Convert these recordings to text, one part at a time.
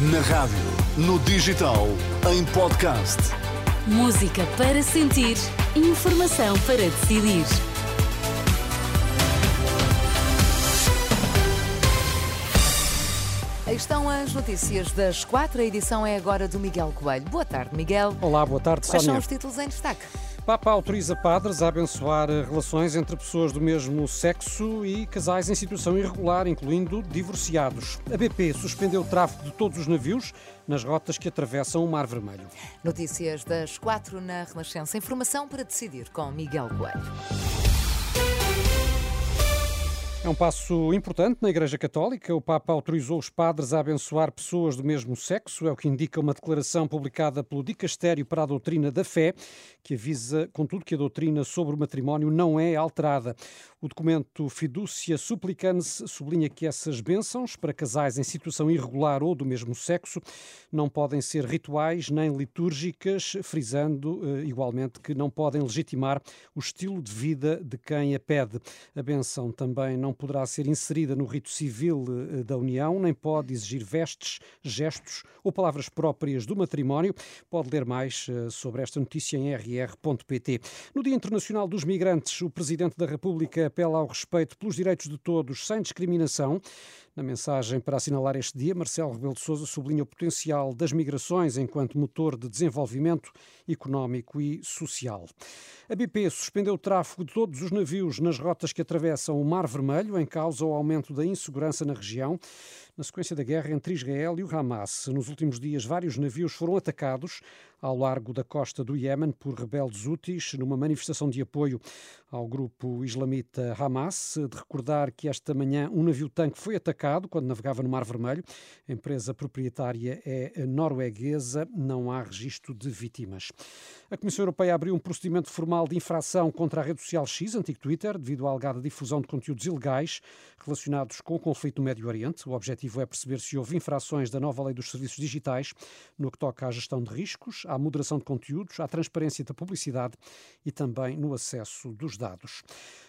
Na rádio, no digital, em podcast. Música para sentir, informação para decidir. Aí estão as notícias das quatro. A edição é agora do Miguel Coelho. Boa tarde, Miguel. Olá, boa tarde, Quais Sónia. são os títulos em destaque? Papa autoriza padres a abençoar relações entre pessoas do mesmo sexo e casais em situação irregular, incluindo divorciados. A BP suspendeu o tráfego de todos os navios nas rotas que atravessam o Mar Vermelho. Notícias das quatro na Renascença. Informação para decidir com Miguel Coelho. É um passo importante na Igreja Católica. O Papa autorizou os padres a abençoar pessoas do mesmo sexo, é o que indica uma declaração publicada pelo Dicastério para a Doutrina da Fé, que avisa, contudo, que a doutrina sobre o matrimónio não é alterada. O documento Fiducia Supplicans sublinha que essas bênçãos para casais em situação irregular ou do mesmo sexo não podem ser rituais nem litúrgicas, frisando eh, igualmente que não podem legitimar o estilo de vida de quem a pede. A bênção também não poderá ser inserida no rito civil eh, da União, nem pode exigir vestes, gestos ou palavras próprias do matrimónio. Pode ler mais eh, sobre esta notícia em rr.pt. No Dia Internacional dos Migrantes, o Presidente da República apela ao respeito pelos direitos de todos, sem discriminação. Na mensagem para assinalar este dia, Marcelo Rebelo de Sousa sublinha o potencial das migrações enquanto motor de desenvolvimento económico e social. A BP suspendeu o tráfego de todos os navios nas rotas que atravessam o Mar Vermelho, em causa o aumento da insegurança na região, na sequência da guerra entre Israel e o Hamas. Nos últimos dias, vários navios foram atacados ao largo da costa do Iémen por rebeldes úteis, numa manifestação de apoio ao grupo islamita Hamas. De recordar que esta manhã um navio-tanque foi atacado quando navegava no Mar Vermelho. A empresa proprietária é norueguesa, não há registro de vítimas. A Comissão Europeia abriu um procedimento formal de infração contra a rede social X, antigo Twitter, devido à alegada difusão de conteúdos ilegais relacionados com o conflito no Médio Oriente. O objetivo é perceber se houve infrações da nova lei dos serviços digitais no que toca à gestão de riscos, à moderação de conteúdos, à transparência da publicidade e também no acesso dos dados.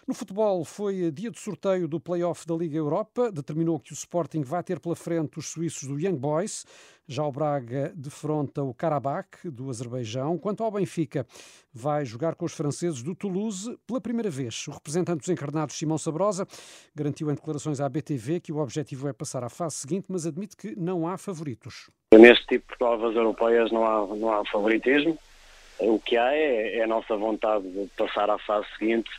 No futebol, foi dia de sorteio do play-off da Liga Europa. Determinou que o Sporting vai ter pela frente os suíços do Young Boys. Já o Braga defronta o Karabakh do Azerbaijão. Quanto ao Benfica, vai jogar com os franceses do Toulouse pela primeira vez. O representante dos encarnados, Simão Sabrosa, garantiu em declarações à BTV que o objetivo é passar à fase seguinte, mas admite que não há favoritos. Neste tipo de provas europeias não há, não há favoritismo. O que há é, é a nossa vontade de passar à fase seguinte,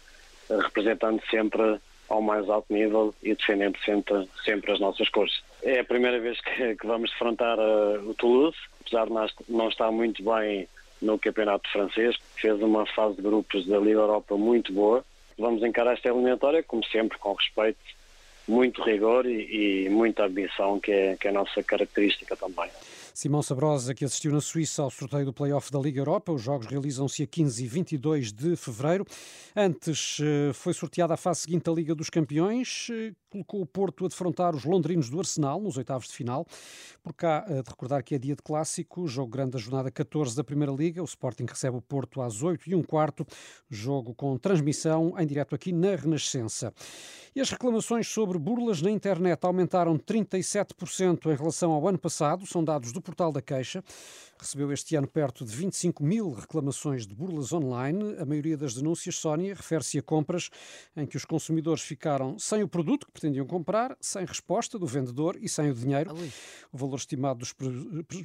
representando sempre ao mais alto nível e defendendo sempre, sempre as nossas cores. É a primeira vez que, que vamos defrontar uh, o Toulouse, apesar de não estar muito bem no campeonato francês, fez uma fase de grupos da Liga Europa muito boa. Vamos encarar esta eliminatória, como sempre, com respeito, muito rigor e, e muita ambição, que é, que é a nossa característica também. Simão Sabrosa, que assistiu na Suíça ao sorteio do Play-off da Liga Europa. Os jogos realizam-se a 15 e 22 de fevereiro. Antes eh, foi sorteada a fase seguinte da Liga dos Campeões. Eh, colocou o Porto a defrontar os londrinos do Arsenal nos oitavos de final. Por cá, de recordar que é dia de clássico, jogo grande da jornada 14 da Primeira Liga. O Sporting recebe o Porto às 8 e um quarto. Jogo com transmissão em direto aqui na Renascença. E as reclamações sobre burlas na internet aumentaram 37% em relação ao ano passado. São dados do Portal da Queixa recebeu este ano perto de 25 mil reclamações de burlas online. A maioria das denúncias, Sónia, refere-se a compras em que os consumidores ficaram sem o produto que pretendiam comprar, sem resposta do vendedor e sem o dinheiro. O valor estimado dos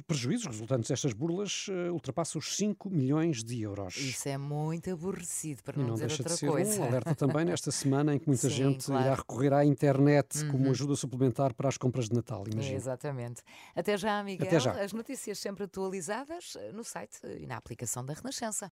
prejuízos resultantes destas burlas uh, ultrapassa os 5 milhões de euros. Isso é muito aborrecido, para não, não dizer deixa outra de ser coisa. Um alerta também nesta semana em que muita Sim, gente claro. irá recorrer à internet Uhum. como ajuda suplementar para as compras de Natal, imagino. Exatamente. Até já, Miguel. Até já. As notícias sempre atualizadas no site e na aplicação da Renascença.